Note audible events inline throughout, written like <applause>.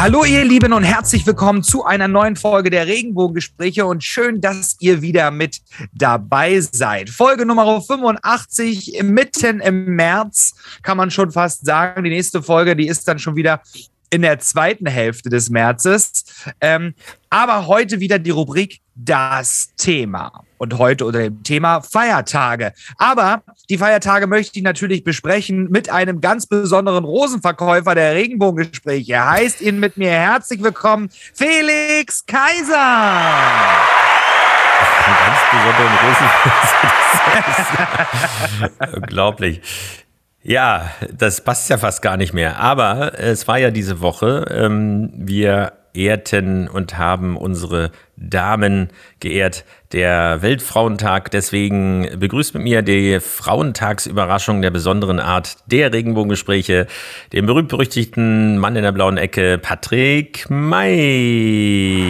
Hallo ihr Lieben und herzlich willkommen zu einer neuen Folge der Regenbogengespräche und schön, dass ihr wieder mit dabei seid. Folge Nummer 85, mitten im März, kann man schon fast sagen. Die nächste Folge, die ist dann schon wieder in der zweiten Hälfte des Märzes. Ähm, aber heute wieder die Rubrik Das Thema. Und heute unter dem Thema Feiertage. Aber die Feiertage möchte ich natürlich besprechen mit einem ganz besonderen Rosenverkäufer der Regenbogengespräche. Er heißt ihn mit mir herzlich willkommen, Felix Kaiser. Einen ganz besonderen Rosenverkäufer. <laughs> Unglaublich. Ja, das passt ja fast gar nicht mehr. Aber es war ja diese Woche. Ähm, wir ehrten und haben unsere Damen geehrt. Der Weltfrauentag. Deswegen begrüßt mit mir die Frauentagsüberraschung der besonderen Art der Regenbogengespräche, den berühmt-berüchtigten Mann in der blauen Ecke, Patrick May.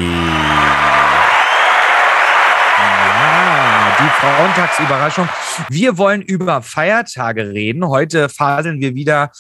die Frauentagsüberraschung. Wir wollen über Feiertage reden. Heute faseln wir wieder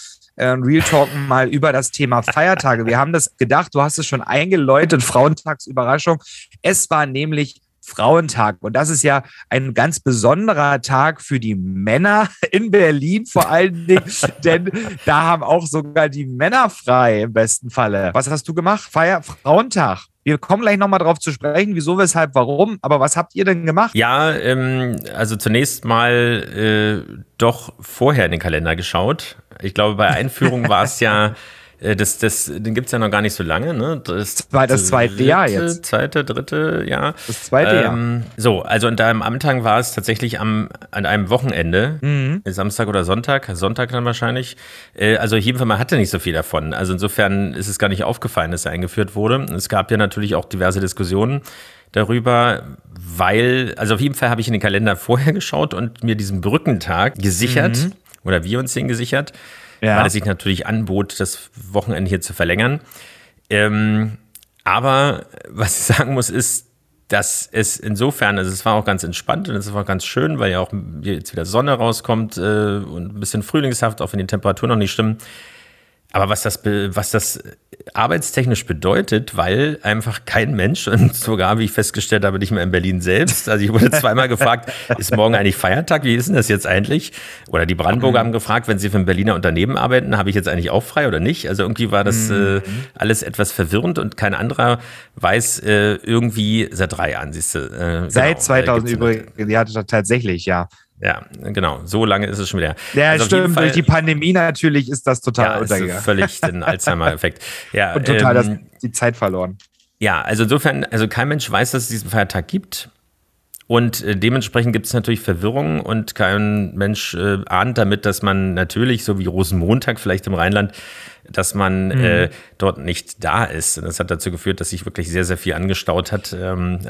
Real Talken mal über das Thema Feiertage. Wir haben das gedacht, du hast es schon eingeläutet, Frauentagsüberraschung. Es war nämlich Frauentag. Und das ist ja ein ganz besonderer Tag für die Männer <laughs> in Berlin vor allen Dingen, <laughs> denn da haben auch sogar die Männer frei im besten Falle. Was hast du gemacht? Feier Frauentag. Wir kommen gleich nochmal drauf zu sprechen, wieso, weshalb, warum. Aber was habt ihr denn gemacht? Ja, ähm, also zunächst mal äh, doch vorher in den Kalender geschaut. Ich glaube, bei Einführung war es ja Äh, das, das, den gibt es ja noch gar nicht so lange, ne? Das, das zweite dritte, Jahr jetzt. Zweite, dritte Jahr. Das zweite ähm, Jahr. So, also und da im Amtang war es tatsächlich am, an einem Wochenende, mhm. Samstag oder Sonntag, Sonntag dann wahrscheinlich. Äh, also jeden Fall, man hatte nicht so viel davon. Also insofern ist es gar nicht aufgefallen, dass er eingeführt wurde. Es gab ja natürlich auch diverse Diskussionen darüber, weil, also auf jeden Fall habe ich in den Kalender vorher geschaut und mir diesen Brückentag gesichert, mhm. Oder wir uns den gesichert ja. weil es sich natürlich anbot, das Wochenende hier zu verlängern. Ähm, aber was ich sagen muss, ist, dass es insofern, also es war auch ganz entspannt und es war ganz schön, weil ja auch jetzt wieder Sonne rauskommt äh, und ein bisschen frühlingshaft, auch wenn die Temperaturen noch nicht stimmen. Aber was das, was das arbeitstechnisch bedeutet, weil einfach kein Mensch, <laughs> und sogar, wie ich festgestellt habe, nicht mehr in Berlin selbst, also ich wurde <laughs> zweimal gefragt, ist morgen eigentlich Feiertag? Wie ist denn das jetzt eigentlich? Oder die Brandenburger haben gefragt, wenn sie für ein Berliner Unternehmen arbeiten, habe ich jetzt eigentlich auch frei oder nicht? Also irgendwie war das mhm. äh, alles etwas verwirrend und kein anderer weiß äh, irgendwie seit drei Jahren, siehst du. Äh, Seit genau, 2000 übrigens, ja, tatsächlich, ja. Ja, genau. So lange ist es schon wieder. Ja, also stimmt. Durch die Pandemie natürlich ist das total ja, untergegangen. Ist völlig den <laughs> Alzheimer-Effekt. Ja, Und total ähm, das, die Zeit verloren. Ja, also insofern, also kein Mensch weiß, dass es diesen Feiertag gibt. Und äh, dementsprechend gibt es natürlich Verwirrung und kein Mensch äh, ahnt damit, dass man natürlich, so wie Rosenmontag vielleicht im Rheinland, dass man mhm. äh, dort nicht da ist. Und das hat dazu geführt, dass sich wirklich sehr, sehr viel angestaut hat, ähm, äh,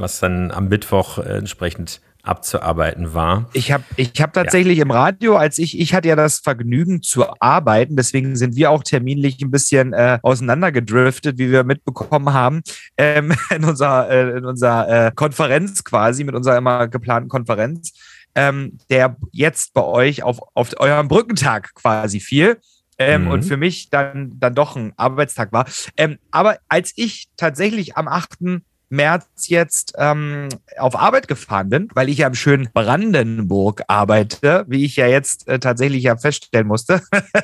was dann am Mittwoch äh, entsprechend abzuarbeiten war. Ich habe ich hab tatsächlich ja. im Radio, als ich, ich hatte ja das Vergnügen zu arbeiten, deswegen sind wir auch terminlich ein bisschen äh, auseinandergedriftet, wie wir mitbekommen haben, ähm, <laughs> in unserer, äh, in unserer äh, Konferenz quasi, mit unserer immer geplanten Konferenz, ähm, der jetzt bei euch auf, auf eurem Brückentag quasi fiel. Ähm, mhm. Und für mich dann, dann doch ein Arbeitstag war. Ähm, aber als ich tatsächlich am 8. März jetzt ähm, auf Arbeit gefahren bin, weil ich ja im schönen Brandenburg arbeite, wie ich ja jetzt äh, tatsächlich ja feststellen musste.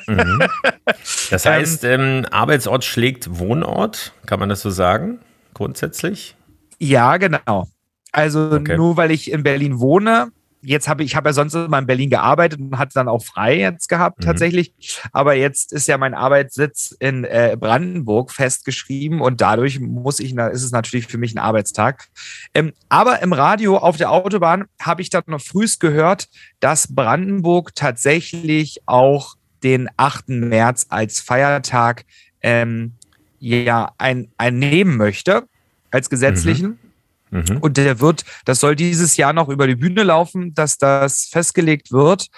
Mhm. Das <laughs> heißt, ähm, ähm, Arbeitsort schlägt Wohnort, kann man das so sagen, grundsätzlich? Ja, genau. Also okay. nur weil ich in Berlin wohne, jetzt habe ich, ich habe ja sonst immer in Berlin gearbeitet und hatte dann auch frei jetzt gehabt mhm. tatsächlich. Aber jetzt ist ja mein Arbeitssitz in äh, Brandenburg festgeschrieben und dadurch muss ich, ist es natürlich für mich ein Arbeitstag. Ähm, aber im Radio auf der Autobahn habe ich dann noch frühst gehört, dass Brandenburg tatsächlich auch den 8. März als Feiertag ähm, ja ein, einnehmen möchte als gesetzlichen. Mhm. Mhm. Und der wird, das soll dieses Jahr noch über die Bühne laufen, dass das festgelegt wird.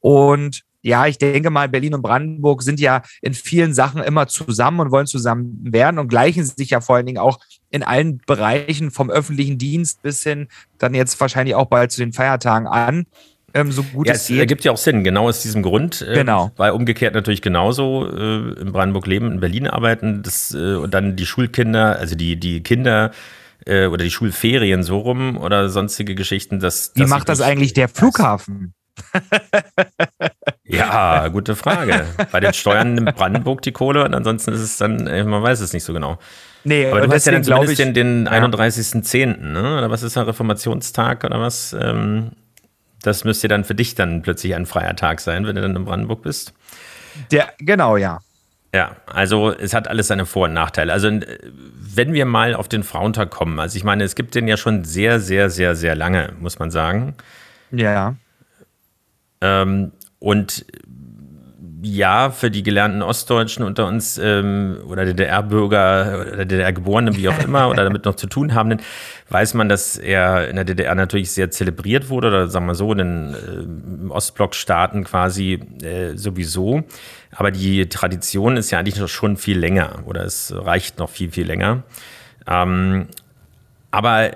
Und ja, ich denke mal, Berlin und Brandenburg sind ja in vielen Sachen immer zusammen und wollen zusammen werden und gleichen sich ja vor allen Dingen auch in allen Bereichen vom öffentlichen Dienst bis hin dann jetzt wahrscheinlich auch bald zu den Feiertagen an. Ähm, so gut ja, es geht. ergibt ja auch Sinn, genau aus diesem Grund. Äh, genau. Weil umgekehrt natürlich genauso äh, in Brandenburg leben, in Berlin arbeiten das, äh, und dann die Schulkinder, also die, die Kinder äh, oder die Schulferien so rum oder sonstige Geschichten. Dass, Wie macht das eigentlich der Flughafen? <laughs> ja, gute Frage. Bei den Steuern nimmt Brandenburg die Kohle und ansonsten ist es dann, äh, man weiß es nicht so genau. Nee, aber du hast ja dann zumindest ich, den, den 31.10., ne? Oder was ist der Reformationstag oder was? Ähm, das müsste dann für dich dann plötzlich ein freier Tag sein, wenn du dann in Brandenburg bist. Der, genau, ja. Ja, also es hat alles seine Vor- und Nachteile. Also wenn wir mal auf den Frauentag kommen, also ich meine, es gibt den ja schon sehr, sehr, sehr, sehr lange, muss man sagen. Ja. Ähm, und ja, für die gelernten Ostdeutschen unter uns ähm, oder DDR-Bürger oder DDR-Geborenen, wie auch immer, oder damit noch zu tun haben, weiß man, dass er in der DDR natürlich sehr zelebriert wurde, oder sagen wir so, in den äh, Ostblock-Staaten quasi äh, sowieso. Aber die Tradition ist ja eigentlich noch schon viel länger oder es reicht noch viel, viel länger. Ähm, aber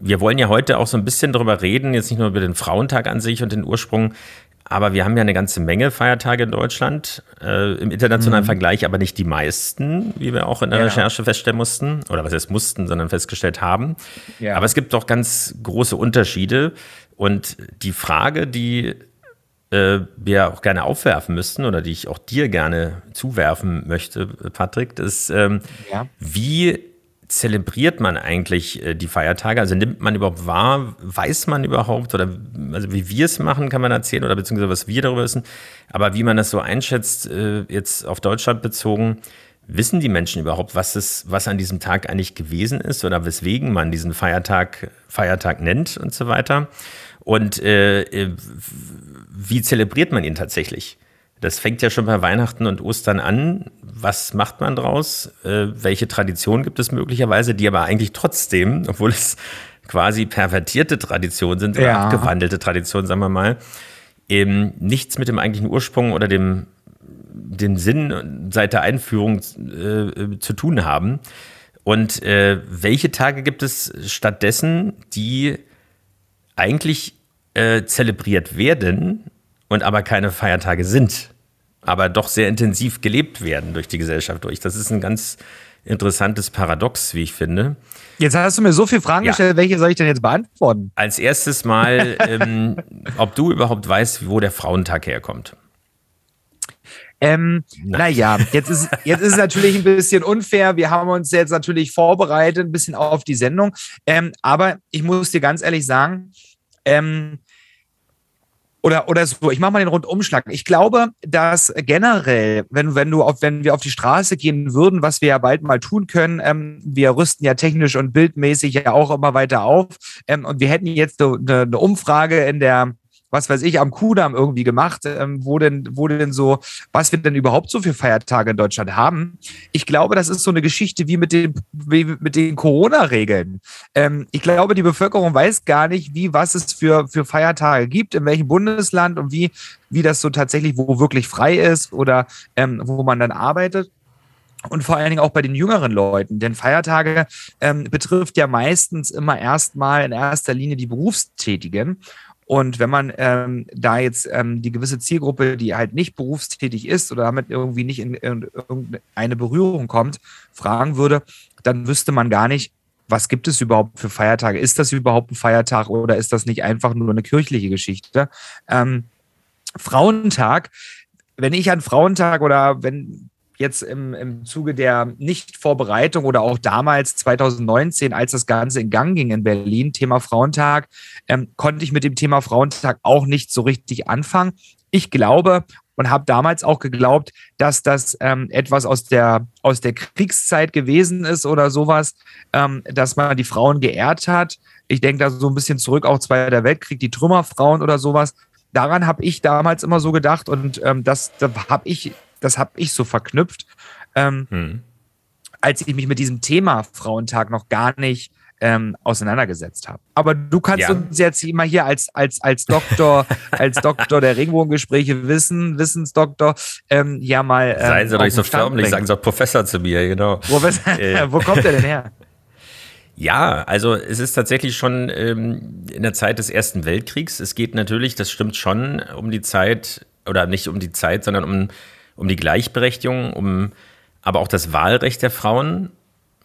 wir wollen ja heute auch so ein bisschen darüber reden, jetzt nicht nur über den Frauentag an sich und den Ursprung, aber wir haben ja eine ganze Menge Feiertage in Deutschland, äh, im internationalen mhm. Vergleich aber nicht die meisten, wie wir auch in der ja. Recherche feststellen mussten. Oder was heißt mussten, sondern festgestellt haben. Ja. Aber es gibt doch ganz große Unterschiede. Und die Frage, die äh, wir auch gerne aufwerfen müssten oder die ich auch dir gerne zuwerfen möchte, Patrick, ist, ähm, ja. wie zelebriert man eigentlich äh, die Feiertage? Also nimmt man überhaupt wahr? Weiß man überhaupt? Oder also wie wir es machen, kann man erzählen oder beziehungsweise was wir darüber wissen. Aber wie man das so einschätzt, äh, jetzt auf Deutschland bezogen, wissen die Menschen überhaupt, was es, was an diesem Tag eigentlich gewesen ist oder weswegen man diesen Feiertag Feiertag nennt und so weiter? Und äh, äh wie zelebriert man ihn tatsächlich? Das fängt ja schon bei Weihnachten und Ostern an. Was macht man draus? Äh, welche Tradition gibt es möglicherweise, die aber eigentlich trotzdem, obwohl es quasi pervertierte Traditionen sind oder ja. abgewandelte Traditionen, sagen wir mal, eben nichts mit dem eigentlichen Ursprung oder dem, dem Sinn seit der Einführung äh, zu tun haben. Und äh, welche Tage gibt es stattdessen, die eigentlich äh, zelebriert werden, und aber keine Feiertage sind, aber doch sehr intensiv gelebt werden durch die Gesellschaft durch. Das ist ein ganz interessantes Paradox, wie ich finde. Jetzt hast du mir so viele Fragen ja. gestellt, welche soll ich denn jetzt beantworten? Als erstes mal, <laughs> ähm, ob du überhaupt weißt, wo der Frauentag herkommt. Ähm, naja, jetzt ist, jetzt ist es natürlich ein bisschen unfair. Wir haben uns jetzt natürlich vorbereitet, ein bisschen auf die Sendung. Ähm, aber ich muss dir ganz ehrlich sagen, ähm, oder, oder so, ich mache mal den Rundumschlag. Ich glaube, dass generell, wenn, wenn, du auf, wenn wir auf die Straße gehen würden, was wir ja bald mal tun können, ähm, wir rüsten ja technisch und bildmäßig ja auch immer weiter auf. Ähm, und wir hätten jetzt eine, eine Umfrage in der was weiß ich, am Kudamm irgendwie gemacht, ähm, wo denn, wo denn so, was wir denn überhaupt so für Feiertage in Deutschland haben. Ich glaube, das ist so eine Geschichte wie mit den, wie mit den Corona-Regeln. Ähm, ich glaube, die Bevölkerung weiß gar nicht, wie, was es für, für Feiertage gibt, in welchem Bundesland und wie, wie das so tatsächlich, wo wirklich frei ist oder ähm, wo man dann arbeitet und vor allen Dingen auch bei den jüngeren Leuten. Denn Feiertage ähm, betrifft ja meistens immer erstmal in erster Linie die Berufstätigen. Und wenn man ähm, da jetzt ähm, die gewisse Zielgruppe, die halt nicht berufstätig ist oder damit irgendwie nicht in, in irgendeine Berührung kommt, fragen würde, dann wüsste man gar nicht, was gibt es überhaupt für Feiertage? Ist das überhaupt ein Feiertag oder ist das nicht einfach nur eine kirchliche Geschichte? Ähm, Frauentag, wenn ich an Frauentag oder wenn jetzt im, im Zuge der Nichtvorbereitung oder auch damals 2019, als das Ganze in Gang ging in Berlin, Thema Frauentag, ähm, konnte ich mit dem Thema Frauentag auch nicht so richtig anfangen. Ich glaube und habe damals auch geglaubt, dass das ähm, etwas aus der, aus der Kriegszeit gewesen ist oder sowas, ähm, dass man die Frauen geehrt hat. Ich denke da so ein bisschen zurück, auch Zweiter Weltkrieg, die Trümmerfrauen oder sowas. Daran habe ich damals immer so gedacht und ähm, das, das habe ich das habe ich so verknüpft, ähm, hm. als ich mich mit diesem Thema Frauentag noch gar nicht ähm, auseinandergesetzt habe. Aber du kannst ja. uns jetzt immer hier als, als, als Doktor, <laughs> als Doktor der Regenbogengespräche wissen, Wissensdoktor, ähm, ja mal. Ähm, Seien Sie doch nicht so förmlich, sagen Sie doch Professor zu mir, genau. Professor, äh. <laughs> wo kommt der denn her? <laughs> Ja, also es ist tatsächlich schon ähm, in der Zeit des Ersten Weltkriegs. Es geht natürlich, das stimmt schon, um die Zeit, oder nicht um die Zeit, sondern um, um die Gleichberechtigung, um aber auch das Wahlrecht der Frauen,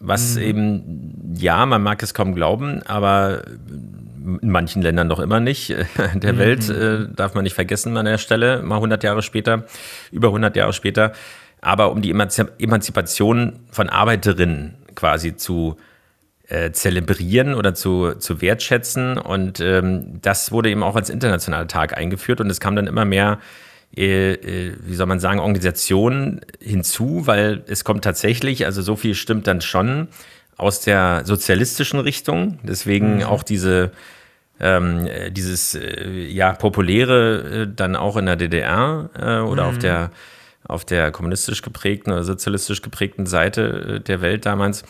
was mhm. eben, ja, man mag es kaum glauben, aber in manchen Ländern noch immer nicht. <laughs> Der mhm. Welt äh, darf man nicht vergessen an der Stelle, mal 100 Jahre später, über 100 Jahre später. Aber um die Emanzipation von Arbeiterinnen quasi zu äh, zelebrieren oder zu, zu wertschätzen. Und ähm, das wurde eben auch als internationaler Tag eingeführt und es kam dann immer mehr, wie soll man sagen, Organisationen hinzu, weil es kommt tatsächlich, also so viel stimmt dann schon aus der sozialistischen Richtung. Deswegen mhm. auch diese ähm, dieses äh, ja populäre äh, dann auch in der DDR äh, oder mhm. auf der auf der kommunistisch geprägten oder sozialistisch geprägten Seite der Welt damals.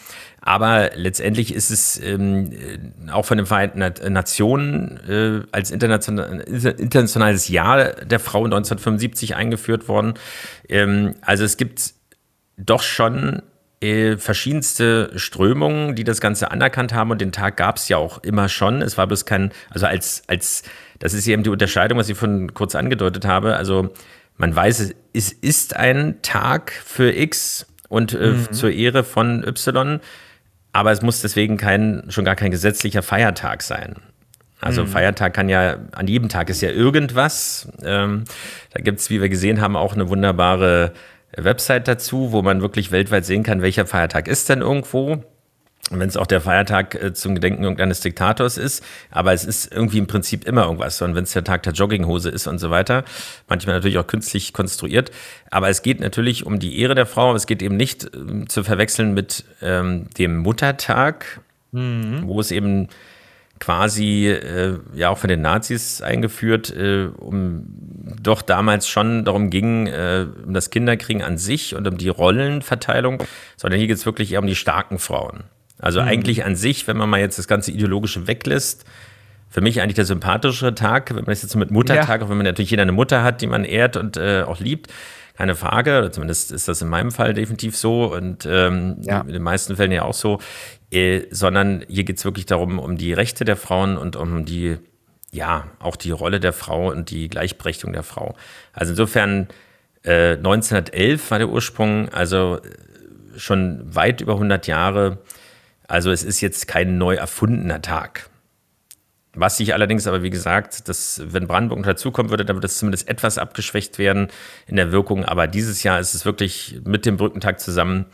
Aber letztendlich ist es ähm, auch von den Vereinten Nationen äh, als international, internationales Jahr der Frau 1975 eingeführt worden. Ähm, also es gibt doch schon äh, verschiedenste Strömungen, die das Ganze anerkannt haben und den Tag gab es ja auch immer schon. Es war bloß kein, also als, als, das ist eben die Unterscheidung, was ich von kurz angedeutet habe. Also man weiß, es ist ein Tag für X und äh, mhm. zur Ehre von Y. Aber es muss deswegen kein, schon gar kein gesetzlicher Feiertag sein. Also mhm. Feiertag kann ja, an jedem Tag ist ja irgendwas. Ähm, da gibt es, wie wir gesehen haben, auch eine wunderbare Website dazu, wo man wirklich weltweit sehen kann, welcher Feiertag ist denn irgendwo wenn es auch der Feiertag äh, zum Gedenken irgendeines Diktators ist, aber es ist irgendwie im Prinzip immer irgendwas. Und wenn es der Tag der Jogginghose ist und so weiter, manchmal natürlich auch künstlich konstruiert. Aber es geht natürlich um die Ehre der Frau, aber es geht eben nicht äh, zu verwechseln mit ähm, dem Muttertag, mhm. wo es eben quasi äh, ja auch von den Nazis eingeführt, äh, um doch damals schon darum ging, äh, um das Kinderkriegen an sich und um die Rollenverteilung, sondern hier geht es wirklich eher um die starken Frauen. Also mhm. eigentlich an sich, wenn man mal jetzt das ganze Ideologische weglässt, für mich eigentlich der sympathische Tag, wenn man das jetzt mit Muttertag, ja. auch wenn man natürlich jeder eine Mutter hat, die man ehrt und äh, auch liebt, keine Frage, oder zumindest ist das in meinem Fall definitiv so und ähm, ja. in den meisten Fällen ja auch so, äh, sondern hier geht es wirklich darum, um die Rechte der Frauen und um die, ja, auch die Rolle der Frau und die Gleichberechtigung der Frau. Also insofern, äh, 1911 war der Ursprung, also schon weit über 100 Jahre also es ist jetzt kein neu erfundener Tag. Was sich allerdings aber, wie gesagt, dass, wenn Brandenburg dazukommen würde, dann würde es zumindest etwas abgeschwächt werden in der Wirkung. Aber dieses Jahr ist es wirklich mit dem Brückentag zusammen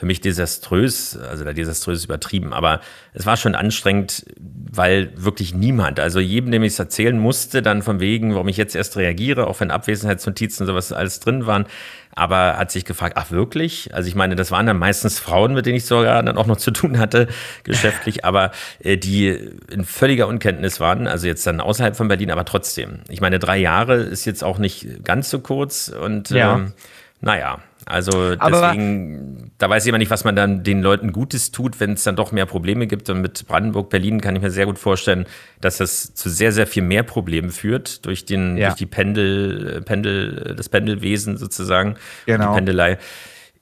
für mich desaströs, also da desaströs übertrieben, aber es war schon anstrengend, weil wirklich niemand, also jedem, dem ich es erzählen musste, dann von wegen, warum ich jetzt erst reagiere, auch wenn Abwesenheitsnotizen und sowas alles drin waren, aber hat sich gefragt, ach wirklich? Also ich meine, das waren dann meistens Frauen, mit denen ich sogar dann auch noch zu tun hatte, <laughs> geschäftlich, aber äh, die in völliger Unkenntnis waren, also jetzt dann außerhalb von Berlin, aber trotzdem. Ich meine, drei Jahre ist jetzt auch nicht ganz so kurz und ja. ähm, naja, also deswegen, Aber, da weiß ich immer nicht, was man dann den Leuten Gutes tut, wenn es dann doch mehr Probleme gibt. Und mit Brandenburg, Berlin kann ich mir sehr gut vorstellen, dass das zu sehr, sehr viel mehr Problemen führt durch den, ja. durch die Pendel, Pendel, das Pendelwesen sozusagen, genau. die Pendelei,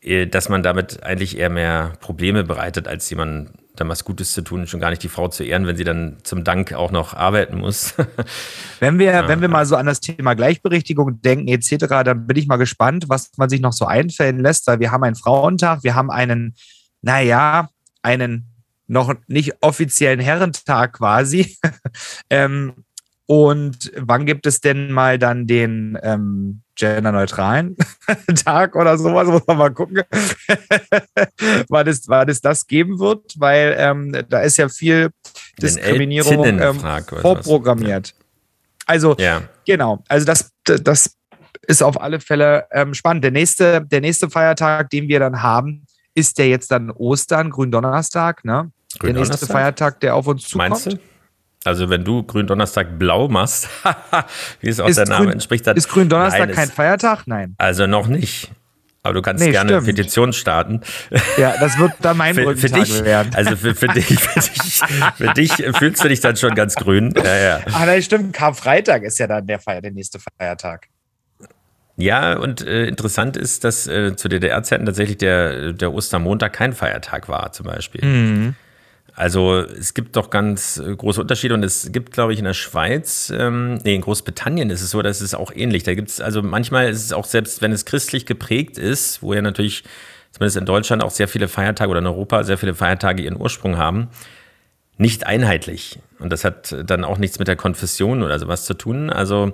äh, dass man damit eigentlich eher mehr Probleme bereitet, als jemand dann was Gutes zu tun, schon gar nicht die Frau zu ehren, wenn sie dann zum Dank auch noch arbeiten muss. <laughs> wenn wir, ja, wenn wir mal so an das Thema Gleichberechtigung denken etc., dann bin ich mal gespannt, was man sich noch so einfällen lässt, weil wir haben einen Frauentag, wir haben einen, naja, einen noch nicht offiziellen Herrentag quasi. <laughs> ähm, und wann gibt es denn mal dann den ähm, genderneutralen <laughs> Tag oder sowas? Muss man mal gucken, <laughs> wann, es, wann es das geben wird, weil ähm, da ist ja viel Diskriminierung ähm, vorprogrammiert. Also, ja. genau. Also, das, das ist auf alle Fälle ähm, spannend. Der nächste, der nächste Feiertag, den wir dann haben, ist der jetzt dann Ostern, Gründonnerstag, ne? Der nächste Feiertag, der auf uns zukommt. Meinst du? Also wenn du Gründonnerstag blau machst, <laughs> wie es auch ist der Name Grün, entspricht. Dann, ist Gründonnerstag kein Feiertag? Nein. Also noch nicht. Aber du kannst nee, gerne stimmt. Petition starten. Ja, das wird dann mein <laughs> für, für dich, werden. Also für, für, dich, für, <laughs> dich, für dich fühlst du dich dann schon ganz grün. Ja, ja. Ah, nein, stimmt. Karfreitag ist ja dann der, Feier, der nächste Feiertag. Ja, und äh, interessant ist, dass äh, zu DDR-Zeiten tatsächlich der, der Ostermontag kein Feiertag war, zum Beispiel. Mhm. Also es gibt doch ganz äh, große Unterschiede und es gibt, glaube ich, in der Schweiz, ähm, nee, in Großbritannien ist es so, dass es auch ähnlich. Da gibt es, also manchmal ist es auch, selbst wenn es christlich geprägt ist, wo ja natürlich, zumindest in Deutschland, auch sehr viele Feiertage oder in Europa sehr viele Feiertage ihren Ursprung haben, nicht einheitlich. Und das hat dann auch nichts mit der Konfession oder sowas zu tun. Also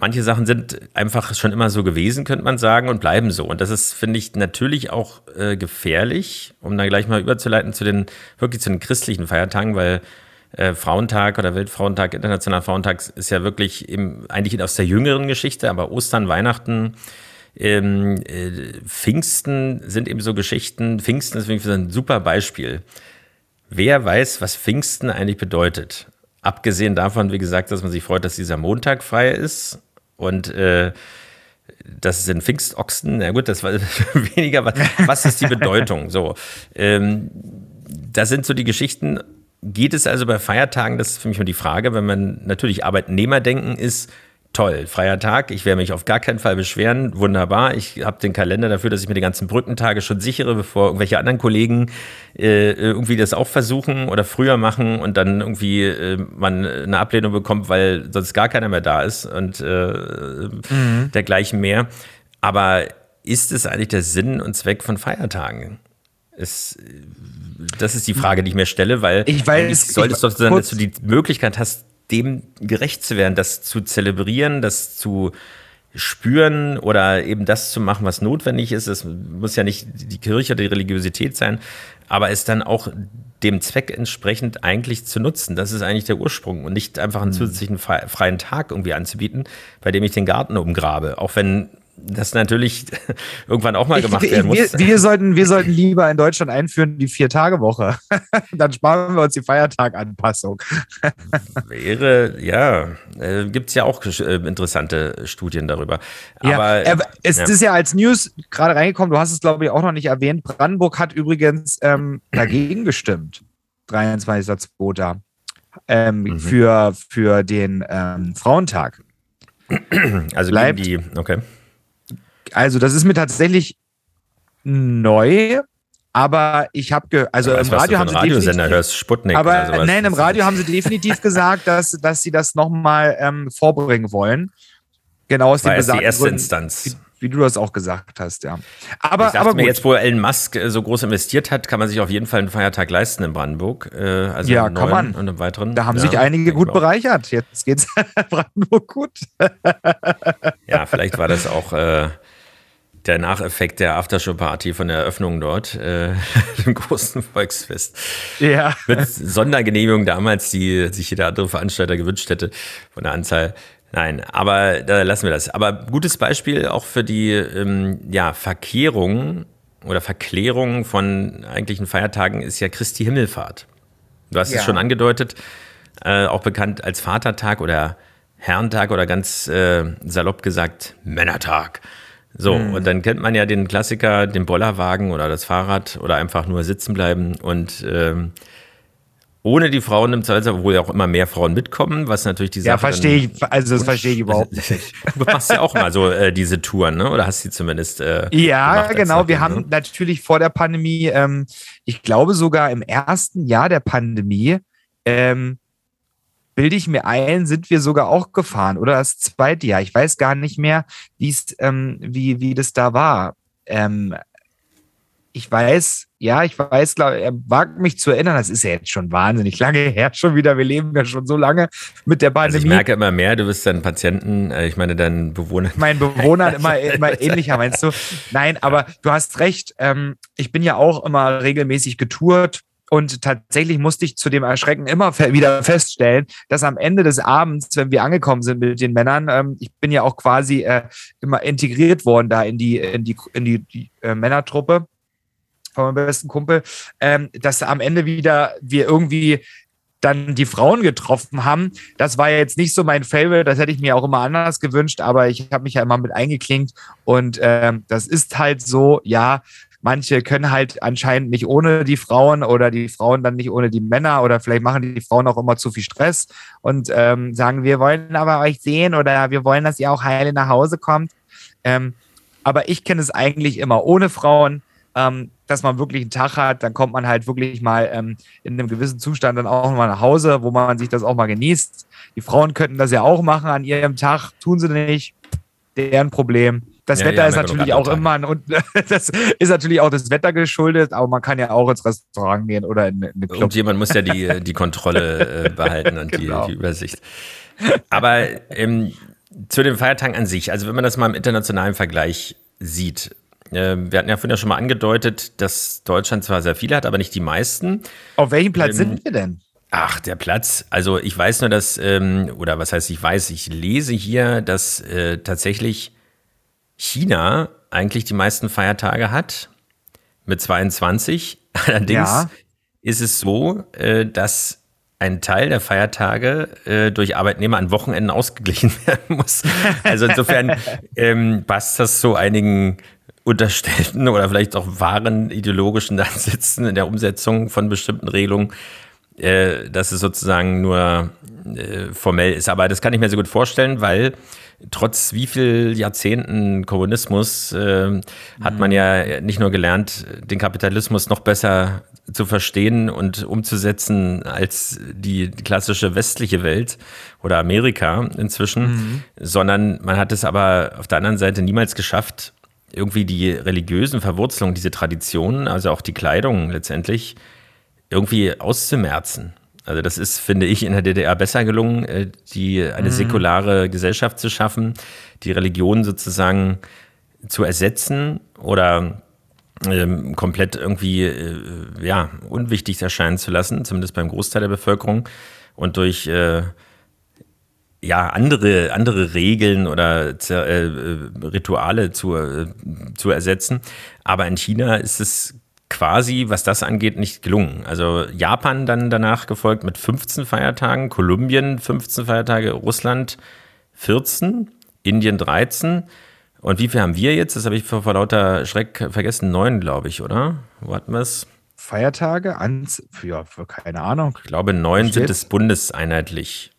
manche Sachen sind einfach schon immer so gewesen, könnte man sagen, und bleiben so. Und das ist, finde ich, natürlich auch äh, gefährlich, um dann gleich mal überzuleiten zu den, wirklich zu den christlichen Feiertagen, weil äh, Frauentag oder Weltfrauentag, Internationaler Frauentag ist ja wirklich eben, eigentlich aus der jüngeren Geschichte, aber Ostern, Weihnachten, ähm, äh, Pfingsten sind eben so Geschichten. Pfingsten ist wirklich ein super Beispiel. Wer weiß, was Pfingsten eigentlich bedeutet? Abgesehen davon, wie gesagt, dass man sich freut, dass dieser Montag frei ist und äh, das sind Pfingstochsen, na gut, das war <laughs> weniger, was, was ist die Bedeutung? So, ähm, das sind so die Geschichten. Geht es also bei Feiertagen, das ist für mich mal die Frage, wenn man natürlich Arbeitnehmerdenken ist, toll, freier Tag, ich werde mich auf gar keinen Fall beschweren, wunderbar. Ich habe den Kalender dafür, dass ich mir die ganzen Brückentage schon sichere, bevor irgendwelche anderen Kollegen äh, irgendwie das auch versuchen oder früher machen und dann irgendwie äh, man eine Ablehnung bekommt, weil sonst gar keiner mehr da ist und äh, mhm. dergleichen mehr. Aber ist es eigentlich der Sinn und Zweck von Feiertagen? Es, das ist die Frage, die ich mir stelle, weil ich weiß, solltest du dann, dass du die Möglichkeit hast, dem gerecht zu werden, das zu zelebrieren, das zu spüren oder eben das zu machen, was notwendig ist. Es muss ja nicht die Kirche oder die Religiosität sein, aber es dann auch dem Zweck entsprechend eigentlich zu nutzen. Das ist eigentlich der Ursprung und nicht einfach einen mhm. zusätzlichen freien Tag irgendwie anzubieten, bei dem ich den Garten umgrabe. Auch wenn das natürlich <laughs> irgendwann auch mal gemacht werden muss. Wir, wir, sollten, wir sollten lieber in Deutschland einführen die Vier-Tage-Woche. <laughs> Dann sparen wir uns die Feiertaganpassung. <laughs> Wäre, ja, äh, gibt es ja auch äh, interessante Studien darüber. Aber, ja, es ja. ist ja als News gerade reingekommen, du hast es, glaube ich, auch noch nicht erwähnt. Brandenburg hat übrigens ähm, <clears throat> dagegen gestimmt. 23.02. Ähm, mhm. für, für den ähm, Frauentag. Also bleibt die, okay also das ist mir tatsächlich neu, aber ich habe also im Radio haben sie Radiosender hörst Sputnik aber nein im Radio haben sie definitiv gesagt dass dass sie das nochmal ähm, vorbringen wollen. Genau aus dem besagten die erste Gründen, Instanz wie, wie, du das auch gesagt hast ja. Aber aber mir jetzt wo Elon Musk äh, so groß investiert hat kann man sich auf jeden Fall einen Feiertag leisten in Brandenburg äh, also ja kann man. und im weiteren. Da haben ja, sich einige gut bereichert. Jetzt geht's <laughs> Brandenburg gut. Ja vielleicht war das auch äh, der Nacheffekt der Aftershow-Party von der Eröffnung dort, äh, <laughs> dem großen Volksfest. Ja. Mit Sondergenehmigung damals, die sich jeder andere Veranstalter gewünscht hätte, von der Anzahl. Nein, aber da lassen wir das. Aber gutes Beispiel auch für die ähm, ja, Verkehrung oder Verklärung von eigentlichen Feiertagen ist ja Christi Himmelfahrt. Du hast ja. es schon angedeutet, äh, auch bekannt als Vatertag oder Herrentag oder ganz äh, salopp gesagt Männertag. So, mhm. und dann kennt man ja den Klassiker, den Bollerwagen oder das Fahrrad oder einfach nur sitzen bleiben und ähm, ohne die Frauen im Zweifelsfall, obwohl ja auch immer mehr Frauen mitkommen, was natürlich die Sache. Ja, verstehe ich, also das verstehe ich überhaupt <laughs> nicht. du machst ja auch mal so äh, diese Touren, ne? Oder hast sie zumindest. Äh, ja, genau. Wir haben ne? natürlich vor der Pandemie, ähm, ich glaube sogar im ersten Jahr der Pandemie, ähm, bilde ich mir ein, sind wir sogar auch gefahren oder das zweite Jahr. Ich weiß gar nicht mehr, ähm, wie, wie das da war. Ähm, ich weiß, ja, ich weiß, glaube er wagt mich zu erinnern, das ist ja jetzt schon wahnsinnig lange her, <laughs> schon wieder, wir leben ja schon so lange mit der Pandemie. Also ich merke immer mehr, du bist dein Patienten, äh, ich meine dein Bewohner. Mein Bewohner immer, <laughs> immer ähnlicher, meinst du? Nein, aber du hast recht, ähm, ich bin ja auch immer regelmäßig getourt und tatsächlich musste ich zu dem Erschrecken immer wieder feststellen, dass am Ende des Abends, wenn wir angekommen sind mit den Männern, ähm, ich bin ja auch quasi äh, immer integriert worden da in die, in die, in die, die äh, Männertruppe von meinem besten Kumpel, ähm, dass am Ende wieder wir irgendwie dann die Frauen getroffen haben. Das war jetzt nicht so mein Favorite, das hätte ich mir auch immer anders gewünscht, aber ich habe mich ja immer mit eingeklinkt und ähm, das ist halt so, ja, manche können halt anscheinend nicht ohne die Frauen oder die Frauen dann nicht ohne die Männer oder vielleicht machen die Frauen auch immer zu viel Stress und ähm, sagen, wir wollen aber euch sehen oder wir wollen, dass ihr auch heile nach Hause kommt. Ähm, aber ich kenne es eigentlich immer ohne Frauen ähm, dass man wirklich einen Tag hat, dann kommt man halt wirklich mal ähm, in einem gewissen Zustand dann auch mal nach Hause, wo man sich das auch mal genießt. Die Frauen könnten das ja auch machen an ihrem Tag, tun sie nicht, deren Problem. Das ja, Wetter ja, ist natürlich auch immer, ein, und <laughs> das ist natürlich auch das Wetter geschuldet, aber man kann ja auch ins Restaurant gehen oder in, in eine Club. Und jemand muss ja die, <laughs> die Kontrolle äh, behalten und genau. die, die, Übersicht. Aber ähm, zu den Feiertagen an sich, also wenn man das mal im internationalen Vergleich sieht, äh, wir hatten ja vorhin ja schon mal angedeutet, dass Deutschland zwar sehr viele hat, aber nicht die meisten. Auf welchem Platz ähm, sind wir denn? Ach, der Platz. Also ich weiß nur, dass, ähm, oder was heißt ich weiß, ich lese hier, dass äh, tatsächlich China eigentlich die meisten Feiertage hat mit 22. <laughs> Allerdings ja. ist es so, äh, dass ein Teil der Feiertage äh, durch Arbeitnehmer an Wochenenden ausgeglichen <laughs> werden muss. Also insofern <laughs> ähm, passt das zu einigen unterstellten oder vielleicht auch wahren ideologischen Ansätzen in der Umsetzung von bestimmten Regelungen, äh, dass es sozusagen nur äh, formell ist. Aber das kann ich mir so gut vorstellen, weil trotz wie viel Jahrzehnten Kommunismus äh, hat man ja nicht nur gelernt, den Kapitalismus noch besser zu verstehen und umzusetzen als die klassische westliche Welt oder Amerika inzwischen, mhm. sondern man hat es aber auf der anderen Seite niemals geschafft, irgendwie die religiösen Verwurzelungen, diese Traditionen, also auch die Kleidung letztendlich, irgendwie auszumerzen. Also das ist, finde ich, in der DDR besser gelungen, äh, die, eine mhm. säkulare Gesellschaft zu schaffen, die Religion sozusagen zu ersetzen oder ähm, komplett irgendwie äh, ja, unwichtig erscheinen zu lassen, zumindest beim Großteil der Bevölkerung. Und durch äh, ja, andere, andere Regeln oder äh, Rituale zu, äh, zu ersetzen. Aber in China ist es quasi, was das angeht, nicht gelungen. Also Japan dann danach gefolgt mit 15 Feiertagen, Kolumbien 15 Feiertage, Russland 14, Indien 13. Und wie viel haben wir jetzt? Das habe ich vor, vor lauter Schreck vergessen. Neun, glaube ich, oder? Wo hatten wir es? Feiertage? Ans für, für keine Ahnung. Ich glaube, neun sind es bundeseinheitlich.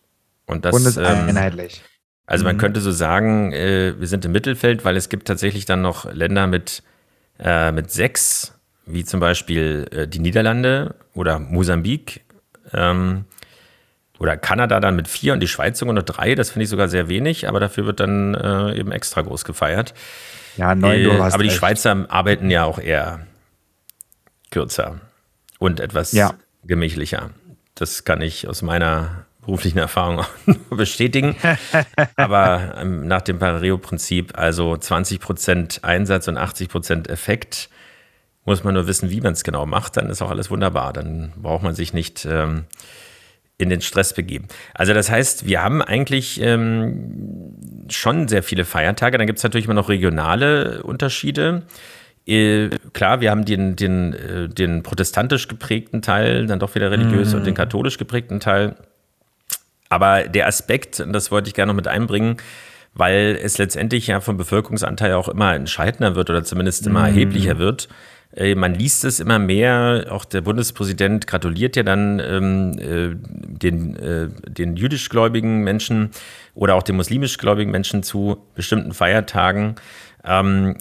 Und das, Bundeseinheitlich. Ähm, also man mhm. könnte so sagen, äh, wir sind im Mittelfeld, weil es gibt tatsächlich dann noch Länder mit, äh, mit sechs, wie zum Beispiel äh, die Niederlande oder Mosambik. Ähm, oder Kanada dann mit vier und die Schweiz sogar nur drei. Das finde ich sogar sehr wenig, aber dafür wird dann äh, eben extra groß gefeiert. Ja, neun, du äh, Aber die Schweizer arbeiten ja auch eher kürzer und etwas ja. gemächlicher. Das kann ich aus meiner beruflichen Erfahrung <laughs> bestätigen. Aber ähm, nach dem Pareo-Prinzip, also 20% Einsatz und 80% Effekt, muss man nur wissen, wie man es genau macht, dann ist auch alles wunderbar. Dann braucht man sich nicht ähm, in den Stress begeben. Also das heißt, wir haben eigentlich ähm, schon sehr viele Feiertage. Dann gibt es natürlich immer noch regionale Unterschiede. Äh, klar, wir haben den, den, äh, den protestantisch geprägten Teil, dann doch wieder religiös mm. und den katholisch geprägten Teil. Aber der Aspekt, und das wollte ich gerne noch mit einbringen, weil es letztendlich ja vom Bevölkerungsanteil auch immer entscheidender wird oder zumindest immer mm. erheblicher wird. Äh, man liest es immer mehr, auch der Bundespräsident gratuliert ja dann ähm, äh, den, äh, den jüdischgläubigen Menschen oder auch den muslimischgläubigen Menschen zu bestimmten Feiertagen. Ähm,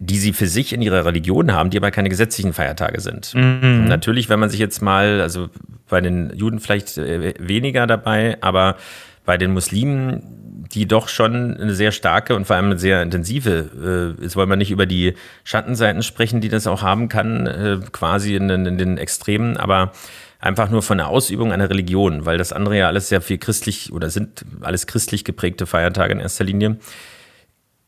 die sie für sich in ihrer Religion haben, die aber keine gesetzlichen Feiertage sind. Mhm. Natürlich, wenn man sich jetzt mal, also bei den Juden vielleicht äh, weniger dabei, aber bei den Muslimen, die doch schon eine sehr starke und vor allem eine sehr intensive, äh, jetzt wollen wir nicht über die Schattenseiten sprechen, die das auch haben kann, äh, quasi in, in den Extremen, aber einfach nur von der Ausübung einer Religion, weil das andere ja alles sehr viel christlich oder sind alles christlich geprägte Feiertage in erster Linie.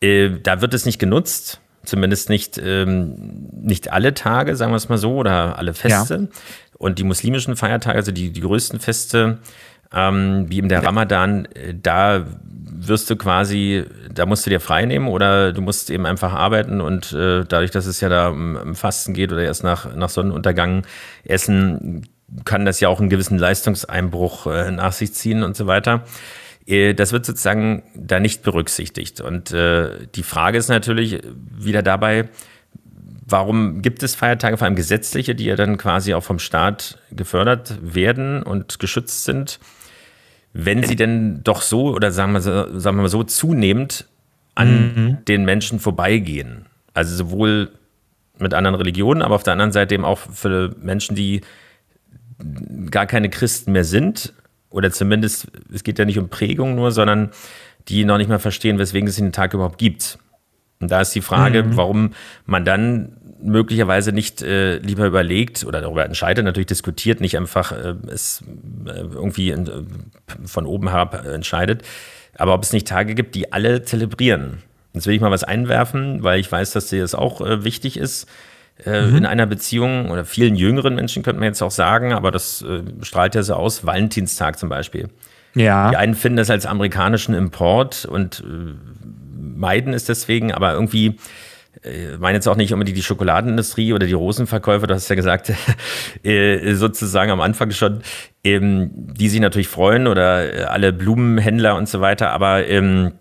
Äh, da wird es nicht genutzt zumindest nicht, ähm, nicht alle Tage, sagen wir es mal so, oder alle Feste. Ja. Und die muslimischen Feiertage, also die, die größten Feste, ähm, wie eben der Ramadan, äh, da wirst du quasi, da musst du dir frei nehmen oder du musst eben einfach arbeiten und äh, dadurch, dass es ja da um, um Fasten geht oder erst nach, nach Sonnenuntergang essen, kann das ja auch einen gewissen Leistungseinbruch äh, nach sich ziehen und so weiter. Äh, das wird sozusagen da nicht berücksichtigt. Und äh, die Frage ist natürlich wieder dabei, warum gibt es Feiertage, vor allem gesetzliche, die ja dann quasi auch vom Staat gefördert werden und geschützt sind, wenn sie denn doch so oder sagen wir, sagen wir mal so zunehmend an mhm. den Menschen vorbeigehen. Also sowohl mit anderen Religionen, aber auf der anderen Seite eben auch für Menschen, die gar keine Christen mehr sind, oder zumindest, es geht ja nicht um Prägung nur, sondern die noch nicht mal verstehen, weswegen es den Tag überhaupt gibt. Und da ist die Frage, mhm. warum man dann möglicherweise nicht äh, lieber überlegt oder darüber entscheidet, natürlich diskutiert, nicht einfach äh, es äh, irgendwie in, äh, von oben herab entscheidet, aber ob es nicht Tage gibt, die alle zelebrieren. Jetzt will ich mal was einwerfen, weil ich weiß, dass dir das auch äh, wichtig ist. Äh, mhm. In einer Beziehung oder vielen jüngeren Menschen könnte man jetzt auch sagen, aber das strahlt ja so aus, Valentinstag zum Beispiel. Ja. Die einen finden das als amerikanischen Import und meiden es deswegen, aber irgendwie ich meine jetzt auch nicht unbedingt die Schokoladenindustrie oder die Rosenverkäufer, du hast ja gesagt, <laughs> sozusagen am Anfang schon, ähm, die sich natürlich freuen oder alle Blumenhändler und so weiter, aber ähm,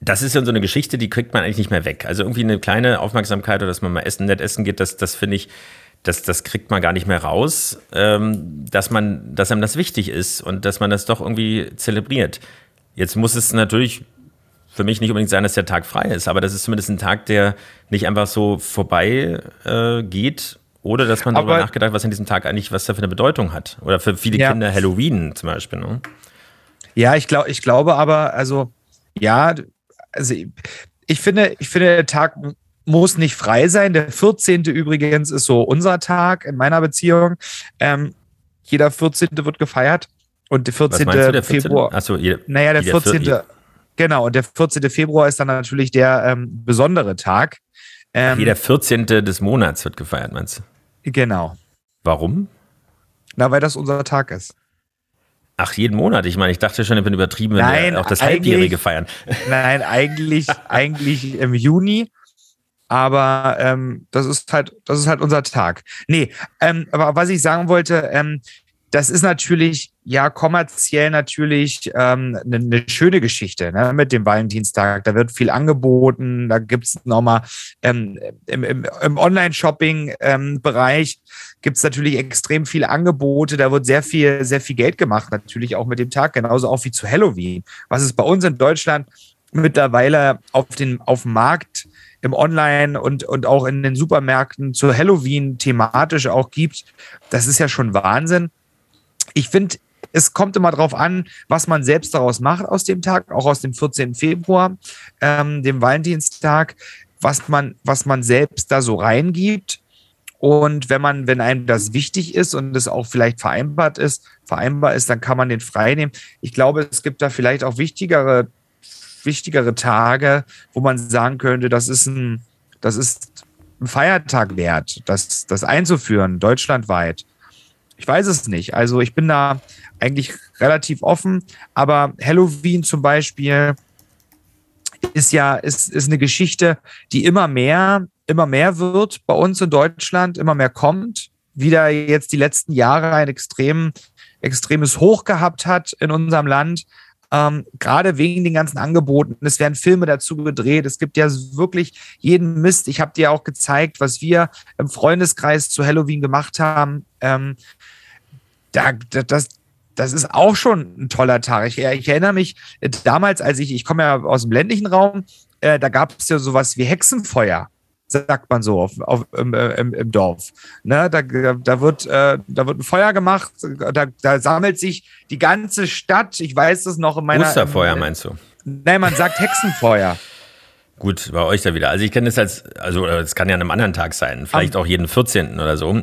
das ist ja so eine Geschichte, die kriegt man eigentlich nicht mehr weg. Also irgendwie eine kleine Aufmerksamkeit oder dass man mal essen, nett essen geht, das, das finde ich, das, das kriegt man gar nicht mehr raus, ähm, dass man, dass einem das wichtig ist und dass man das doch irgendwie zelebriert. Jetzt muss es natürlich für mich nicht unbedingt sein, dass der Tag frei ist, aber das ist zumindest ein Tag, der nicht einfach so vorbei äh, geht, oder dass man darüber nachgedacht, was an diesem Tag eigentlich, was da für eine Bedeutung hat. Oder für viele ja. Kinder Halloween zum Beispiel. Ne? Ja, ich, glaub, ich glaube aber, also ja, also ich finde, ich finde, der Tag muss nicht frei sein. Der 14. übrigens ist so unser Tag in meiner Beziehung. Ähm, jeder 14. wird gefeiert. Und der 14. Was du, der 14? Februar. Achso, naja, der 14. Vier, genau, und der 14. Februar ist dann natürlich der ähm, besondere Tag. Ähm, jeder 14. des Monats wird gefeiert, meinst du? Genau. Warum? Na, weil das unser Tag ist. Ach, jeden Monat? Ich meine, ich dachte schon, ich bin übertrieben, wenn nein, wir auch das Halbjährige feiern. <laughs> Nein, eigentlich, eigentlich im Juni. Aber ähm, das ist halt, das ist halt unser Tag. Nee, ähm, aber was ich sagen wollte, ähm, das ist natürlich, ja, kommerziell natürlich ähm, eine, eine schöne Geschichte ne, mit dem Valentinstag. Da wird viel angeboten, da gibt es nochmal ähm, im, im, im Online-Shopping-Bereich ähm, gibt es natürlich extrem viele Angebote. Da wird sehr viel, sehr viel Geld gemacht, natürlich auch mit dem Tag, genauso auch wie zu Halloween. Was es bei uns in Deutschland mittlerweile auf, den, auf dem Markt im Online und, und auch in den Supermärkten zu Halloween thematisch auch gibt, das ist ja schon Wahnsinn ich finde, es kommt immer darauf an, was man selbst daraus macht aus dem Tag, auch aus dem 14. Februar, ähm, dem Valentinstag, was man, was man selbst da so reingibt. Und wenn man, wenn einem das wichtig ist und es auch vielleicht vereinbart ist, vereinbar ist, dann kann man den frei nehmen. Ich glaube, es gibt da vielleicht auch wichtigere, wichtigere Tage, wo man sagen könnte, das ist ein, das ist ein Feiertag wert, das, das einzuführen, deutschlandweit. Ich weiß es nicht. Also ich bin da eigentlich relativ offen, aber Halloween zum Beispiel ist ja, ist, ist eine Geschichte, die immer mehr, immer mehr wird bei uns in Deutschland, immer mehr kommt. Wieder jetzt die letzten Jahre ein extrem, extremes Hoch gehabt hat in unserem Land. Ähm, gerade wegen den ganzen Angeboten. Es werden Filme dazu gedreht. Es gibt ja wirklich jeden Mist. Ich habe dir auch gezeigt, was wir im Freundeskreis zu Halloween gemacht haben. Ähm, da, das, das ist auch schon ein toller Tag. Ich, ich, erinnere mich äh, damals, als ich, ich komme ja aus dem ländlichen Raum, äh, da gab es ja sowas wie Hexenfeuer, sagt man so auf, auf, im, äh, im, im, Dorf. Ne, da, da, wird, äh, da wird ein Feuer gemacht, da, da sammelt sich die ganze Stadt, ich weiß das noch in meiner. Osterfeuer meinst du? Nein, man sagt Hexenfeuer. Gut, bei euch da wieder. Also ich kenne das als, also es kann ja an einem anderen Tag sein, vielleicht am, auch jeden 14. oder so. <laughs>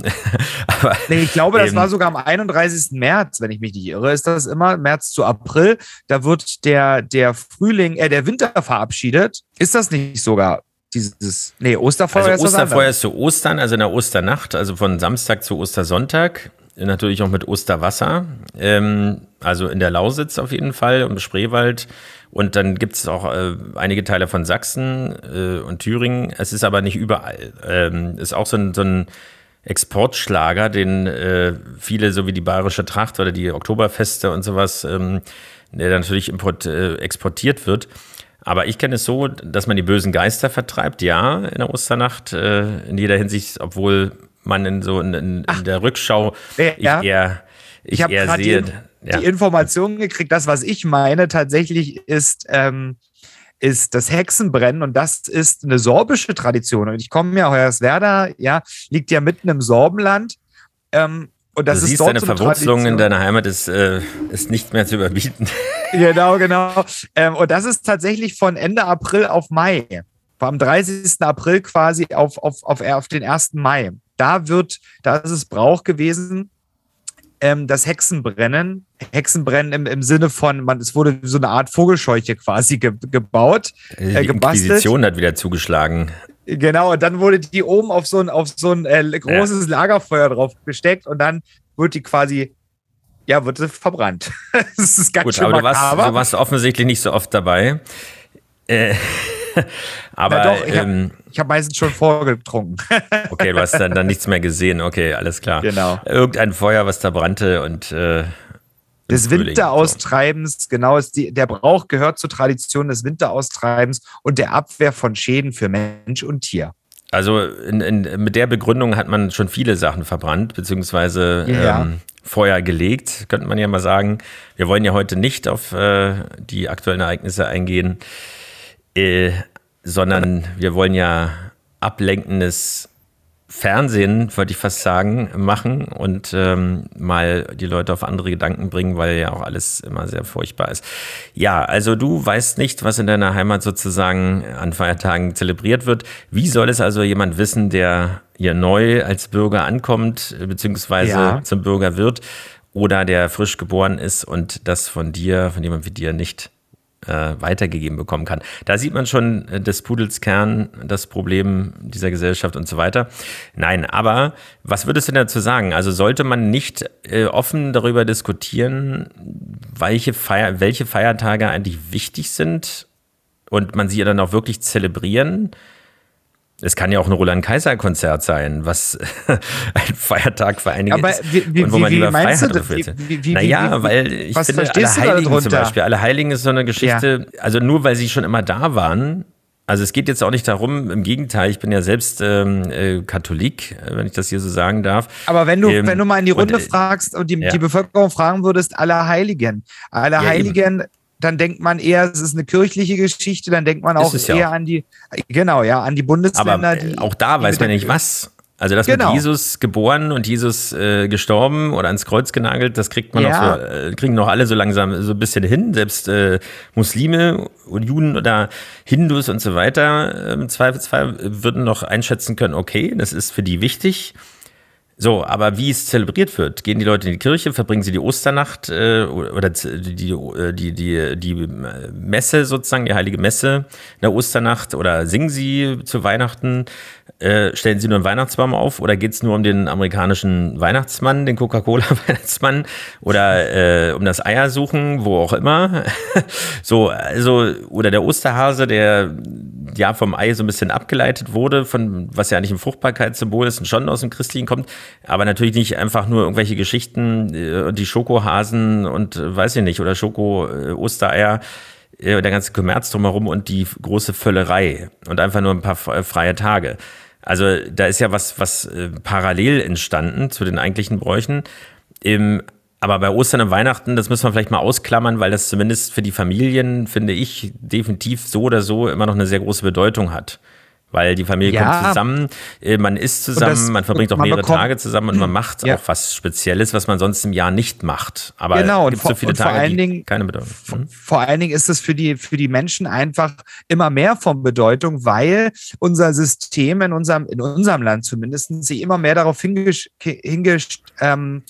Aber, nee, ich glaube, das war sogar am 31. März, wenn ich mich nicht irre, ist das immer, März zu April. Da wird der, der Frühling, äh, der Winter verabschiedet. Ist das nicht sogar dieses, nee, Osterfeuer also ist Osterfeuer ist zu Ostern, also in der Osternacht, also von Samstag zu Ostersonntag. Natürlich auch mit Osterwasser. Ähm, also in der Lausitz auf jeden Fall, im Spreewald und dann gibt es auch äh, einige Teile von Sachsen äh, und Thüringen. Es ist aber nicht überall. Ähm, ist auch so ein, so ein Exportschlager, den äh, viele, so wie die Bayerische Tracht oder die Oktoberfeste und sowas, ähm, der natürlich import, äh, exportiert wird. Aber ich kenne es so, dass man die bösen Geister vertreibt, ja, in der Osternacht, äh, in jeder Hinsicht, obwohl man in so in, in, in der Rückschau ja. ich eher, ich, ich eher sehe. Die, ja. die Informationen gekriegt, das, was ich meine, tatsächlich ist, ähm, ist das Hexenbrennen und das ist eine sorbische Tradition. Und ich komme ja, Hoyerswerda, ja, liegt ja mitten im Sorbenland. Ähm, und das du ist siehst, deine so Verwurzelung Tradition. in deiner Heimat ist, äh, ist nicht mehr zu überbieten. <laughs> Genau, genau. Ähm, und das ist tatsächlich von Ende April auf Mai. Am 30. April quasi auf, auf, auf, auf den 1. Mai. Da wird, da ist es Brauch gewesen, ähm, das Hexenbrennen. Hexenbrennen im, im Sinne von, man, es wurde so eine Art Vogelscheuche quasi ge, gebaut. Äh, die Inquisition hat wieder zugeschlagen. Genau, und dann wurde die oben auf so ein, auf so ein äh, großes ja. Lagerfeuer drauf gesteckt und dann wird die quasi, ja, wird verbrannt. <laughs> das ist ganz Gut, schön aber du warst, du warst, offensichtlich nicht so oft dabei. Äh, <laughs> aber Na doch, ich habe ähm, hab meistens schon vorgetrunken. <laughs> okay, du hast dann, dann nichts mehr gesehen. Okay, alles klar. Genau. Irgendein Feuer, was da brannte und äh, des Winteraustreibens, genau, ist die, der Brauch gehört zur Tradition des Winteraustreibens und der Abwehr von Schäden für Mensch und Tier. Also in, in, mit der Begründung hat man schon viele Sachen verbrannt, beziehungsweise ja. ähm, Feuer gelegt, könnte man ja mal sagen. Wir wollen ja heute nicht auf äh, die aktuellen Ereignisse eingehen, äh, sondern wir wollen ja ablenkendes Fernsehen, wollte ich fast sagen, machen und ähm, mal die Leute auf andere Gedanken bringen, weil ja auch alles immer sehr furchtbar ist. Ja, also du weißt nicht, was in deiner Heimat sozusagen an Feiertagen zelebriert wird. Wie soll es also jemand wissen, der hier neu als Bürger ankommt, beziehungsweise ja. zum Bürger wird oder der frisch geboren ist und das von dir, von jemandem wie dir nicht äh, weitergegeben bekommen kann. Da sieht man schon äh, des Pudels Kern, das Problem dieser Gesellschaft und so weiter. Nein, aber was würdest du dazu sagen? Also sollte man nicht äh, offen darüber diskutieren, welche, Feier, welche Feiertage eigentlich wichtig sind und man sie dann auch wirklich zelebrieren? Es kann ja auch ein Roland-Kaiser-Konzert sein, was <laughs> ein Feiertag für einige Aber ist. Wie, und wo man wie lieber frei hat. Wie, wie, naja, weil ich was finde, alle Heiligen zum Beispiel, alle Heiligen ist so eine Geschichte, ja. also nur weil sie schon immer da waren, also es geht jetzt auch nicht darum, im Gegenteil, ich bin ja selbst ähm, äh, Katholik, wenn ich das hier so sagen darf. Aber wenn du, ähm, wenn du mal in die Runde und, äh, fragst und die, ja. die Bevölkerung fragen würdest, alle Heiligen, alle ja, Heiligen, eben dann denkt man eher, es ist eine kirchliche Geschichte, dann denkt man auch eher ja auch. an die, genau, ja, an die Bundesländer. Aber die, auch da weiß man nicht was. Also das genau. mit Jesus geboren und Jesus äh, gestorben oder ans Kreuz genagelt, das kriegt man ja. noch so, äh, kriegen noch alle so langsam so ein bisschen hin. Selbst äh, Muslime und Juden oder Hindus und so weiter äh, im Zweifelsfall würden noch einschätzen können, okay, das ist für die wichtig. So, aber wie es zelebriert wird, gehen die Leute in die Kirche, verbringen sie die Osternacht äh, oder die, äh, die, die, die Messe sozusagen, die heilige Messe in der Osternacht oder singen sie zu Weihnachten, äh, stellen sie nur einen Weihnachtsbaum auf oder geht es nur um den amerikanischen Weihnachtsmann, den Coca-Cola-Weihnachtsmann <laughs> oder äh, um das Eiersuchen, wo auch immer. <laughs> so, also, oder der Osterhase, der ja vom Ei so ein bisschen abgeleitet wurde, von was ja eigentlich ein Fruchtbarkeitssymbol ist und schon aus dem Christlichen kommt, aber natürlich nicht einfach nur irgendwelche Geschichten äh, und die Schokohasen und äh, weiß ich nicht, oder Schoko-Ostereier äh, der ganze Kommerz drumherum und die große Völlerei und einfach nur ein paar freie Tage. Also da ist ja was, was äh, parallel entstanden zu den eigentlichen Bräuchen. Im, aber bei Ostern und Weihnachten, das müssen wir vielleicht mal ausklammern, weil das zumindest für die Familien, finde ich, definitiv so oder so immer noch eine sehr große Bedeutung hat weil die Familie ja. kommt zusammen, äh, man isst zusammen, das, man verbringt auch mehrere bekommt, Tage zusammen und man <clears throat> macht ja. auch was Spezielles, was man sonst im Jahr nicht macht. Aber genau, es gibt so viele Tage, vor allen Dingen, keine Bedeutung. Hm? Vor allen Dingen ist es für die, für die Menschen einfach immer mehr von Bedeutung, weil unser System in unserem, in unserem Land zumindest sich immer mehr darauf hingestellt ähm,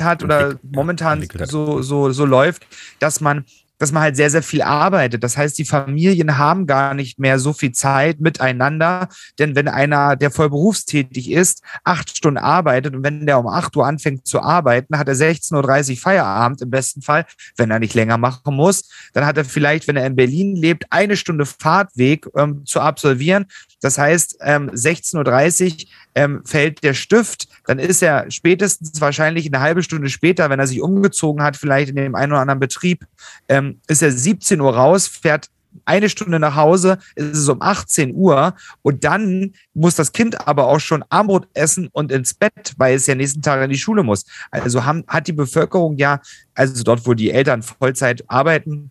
hat oder momentan so, so, so läuft, dass man dass man halt sehr, sehr viel arbeitet. Das heißt, die Familien haben gar nicht mehr so viel Zeit miteinander, denn wenn einer, der voll berufstätig ist, acht Stunden arbeitet und wenn der um acht Uhr anfängt zu arbeiten, hat er 16.30 Uhr Feierabend im besten Fall, wenn er nicht länger machen muss. Dann hat er vielleicht, wenn er in Berlin lebt, eine Stunde Fahrtweg ähm, zu absolvieren. Das heißt, ähm, 16.30 Uhr ähm, fällt der Stift, dann ist er spätestens wahrscheinlich eine halbe Stunde später, wenn er sich umgezogen hat, vielleicht in dem einen oder anderen Betrieb, ähm, ist er 17 Uhr raus, fährt eine Stunde nach Hause, ist es um 18 Uhr und dann muss das Kind aber auch schon Armbrot essen und ins Bett, weil es ja nächsten Tag in die Schule muss. Also haben, hat die Bevölkerung ja, also dort, wo die Eltern Vollzeit arbeiten,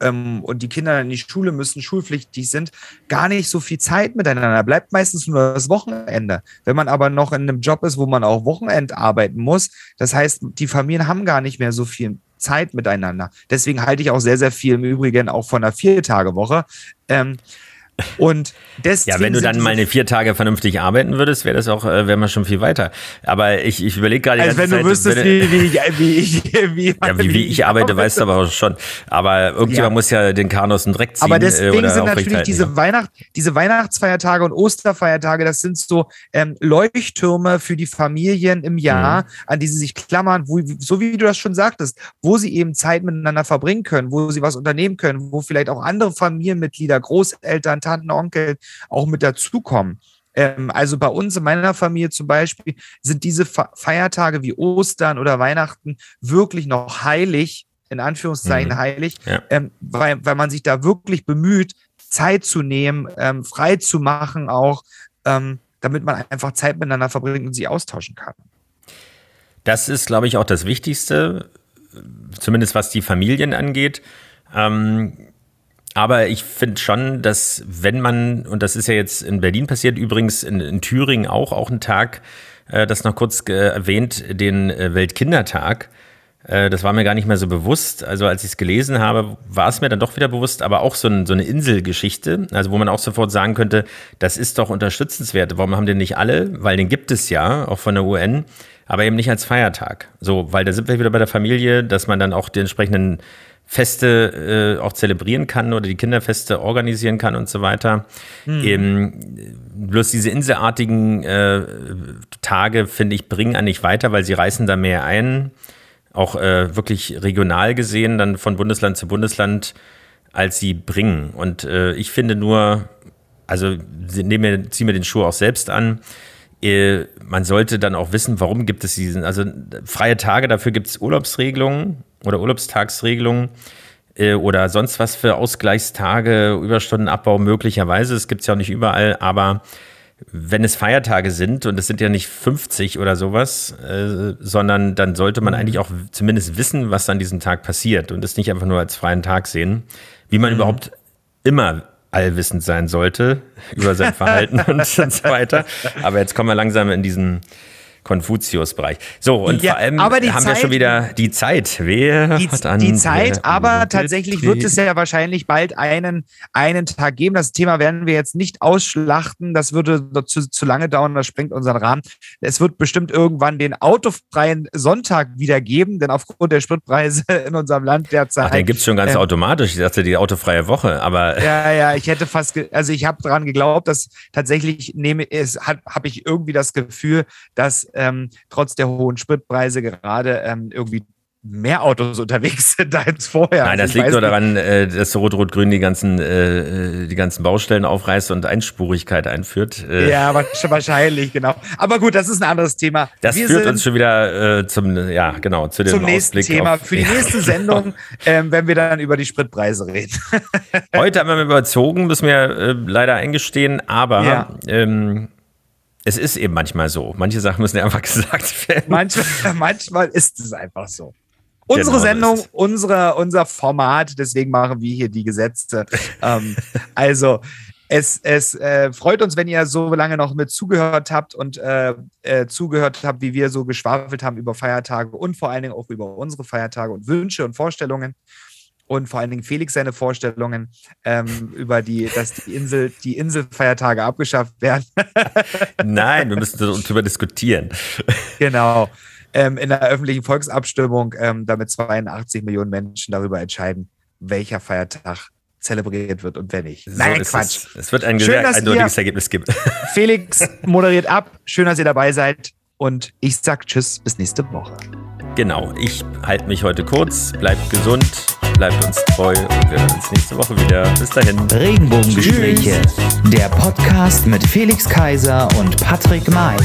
ähm, und die Kinder in die Schule müssen, schulpflichtig sind, gar nicht so viel Zeit miteinander. Bleibt meistens nur das Wochenende. Wenn man aber noch in einem Job ist, wo man auch Wochenend arbeiten muss, das heißt, die Familien haben gar nicht mehr so viel Zeit miteinander. Deswegen halte ich auch sehr, sehr viel im Übrigen auch von einer Viertagewoche. Ähm, und deswegen ja, wenn du dann mal eine vier Tage vernünftig arbeiten würdest, wäre das auch, äh, wäre man schon viel weiter. Aber ich, ich überlege gerade. Also wenn du Zeit, wüsstest, wenn, wie, wie, wie, ich, wie, ja, wie, wie ich <laughs> arbeite, weißt du aber auch schon. Aber irgendjemand ja. muss ja den Kahn aus dem Dreck ziehen. Aber äh, deswegen sind natürlich diese, ja. Weihnacht, diese Weihnachtsfeiertage und Osterfeiertage, das sind so ähm, Leuchttürme für die Familien im Jahr, mhm. an die sie sich klammern, wo, so wie du das schon sagtest, wo sie eben Zeit miteinander verbringen können, wo sie was unternehmen können, wo vielleicht auch andere Familienmitglieder, Großeltern, Tanten, Onkel auch mit dazukommen. Ähm, also bei uns in meiner Familie zum Beispiel sind diese Feiertage wie Ostern oder Weihnachten wirklich noch heilig, in Anführungszeichen mhm. heilig, ja. ähm, weil, weil man sich da wirklich bemüht, Zeit zu nehmen, ähm, frei zu machen auch, ähm, damit man einfach Zeit miteinander verbringt und sie austauschen kann. Das ist, glaube ich, auch das Wichtigste, zumindest was die Familien angeht. Ähm, aber ich finde schon, dass wenn man, und das ist ja jetzt in Berlin passiert, übrigens in, in Thüringen auch, auch ein Tag, äh, das noch kurz erwähnt, den äh, Weltkindertag. Äh, das war mir gar nicht mehr so bewusst. Also als ich es gelesen habe, war es mir dann doch wieder bewusst, aber auch so, ein, so eine Inselgeschichte, also wo man auch sofort sagen könnte, das ist doch unterstützenswert. Warum haben den nicht alle? Weil den gibt es ja, auch von der UN, aber eben nicht als Feiertag. So, weil da sind wir wieder bei der Familie, dass man dann auch die entsprechenden Feste äh, auch zelebrieren kann oder die Kinderfeste organisieren kann und so weiter. Mhm. Ähm, bloß diese inselartigen äh, Tage, finde ich, bringen eigentlich weiter, weil sie reißen da mehr ein. Auch äh, wirklich regional gesehen, dann von Bundesland zu Bundesland, als sie bringen. Und äh, ich finde nur, also nehme, ziehe mir den Schuh auch selbst an. Äh, man sollte dann auch wissen, warum gibt es diesen, also freie Tage, dafür gibt es Urlaubsregelungen oder Urlaubstagsregelungen äh, oder sonst was für Ausgleichstage, Überstundenabbau möglicherweise. Das gibt es ja auch nicht überall, aber wenn es Feiertage sind und es sind ja nicht 50 oder sowas, äh, sondern dann sollte man mhm. eigentlich auch zumindest wissen, was an diesem Tag passiert und es nicht einfach nur als freien Tag sehen, wie man mhm. überhaupt immer allwissend sein sollte über sein Verhalten <laughs> und so weiter. Aber jetzt kommen wir langsam in diesen Konfuzius-Bereich. So, und ja, vor allem haben Zeit, wir schon wieder die Zeit. Wer die, hat an, die Zeit, aber tatsächlich wird es ja wahrscheinlich bald einen, einen Tag geben. Das Thema werden wir jetzt nicht ausschlachten. Das würde zu, zu lange dauern, das sprengt unseren Rahmen. Es wird bestimmt irgendwann den autofreien Sonntag wieder geben, denn aufgrund der Spritpreise <laughs> in unserem Land derzeit. Ach, den gibt es schon ganz äh, automatisch. Ich dachte, die autofreie Woche, aber. <laughs> Ja, ja, ich hätte fast, also ich habe daran geglaubt, dass tatsächlich nehme, es habe ich irgendwie das Gefühl, dass ähm, trotz der hohen Spritpreise gerade ähm, irgendwie mehr Autos unterwegs <laughs> sind als vorher. Nein, das also liegt nur daran, äh, dass Rot-Rot-Grün die ganzen, äh, die ganzen Baustellen aufreißt und Einspurigkeit einführt. Äh, ja, <laughs> wahrscheinlich, genau. Aber gut, das ist ein anderes Thema. Das Wir führt uns schon wieder äh, zum, ja, genau, zu dem zum nächsten Ausblick Thema. Auf, Für die <laughs> ja, nächste genau. Sendung, ähm, wenn wir dann über die Spritpreise reden. Heute haben wir überzogen, müssen wir äh, leider eingestehen, aber ja. ähm, es ist eben manchmal so. Manche Sachen müssen einfach <laughs> gesagt werden. Manchmal, manchmal ist es einfach so. Unsere genau Sendung, unsere, unser Format, deswegen machen wir hier die Gesetze. ähm, <laughs> also, es, es äh, freut uns, wenn ihr so lange noch mit zugehört habt und äh, äh, zugehört habt, wie wir so geschwafelt haben über Feiertage und vor allen Dingen auch über unsere Feiertage und Wünsche und Vorstellungen und vor allen Dingen Felix seine Vorstellungen ähm, über die, dass die Insel, die Inselfeiertage abgeschafft werden. <laughs> Nein, wir müssen darüber diskutieren. Genau. Ähm, in der öffentlichen Volksabstimmung, ähm, damit 82 Millionen Menschen darüber entscheiden, welcher Feiertag zelebriert wird und wer nicht. So Nein, Quatsch. Es. es. wird ein Schön, sehr eindeutiges Ergebnis geben. <laughs> Felix moderiert ab. Schön, dass ihr dabei seid. Und ich sag Tschüss, bis nächste Woche. Genau, ich halte mich heute kurz. Bleibt gesund. Bleibt uns treu und wir hören uns nächste Woche wieder. Bis dahin. Regenbogengespräche, der Podcast mit Felix Kaiser und Patrick May.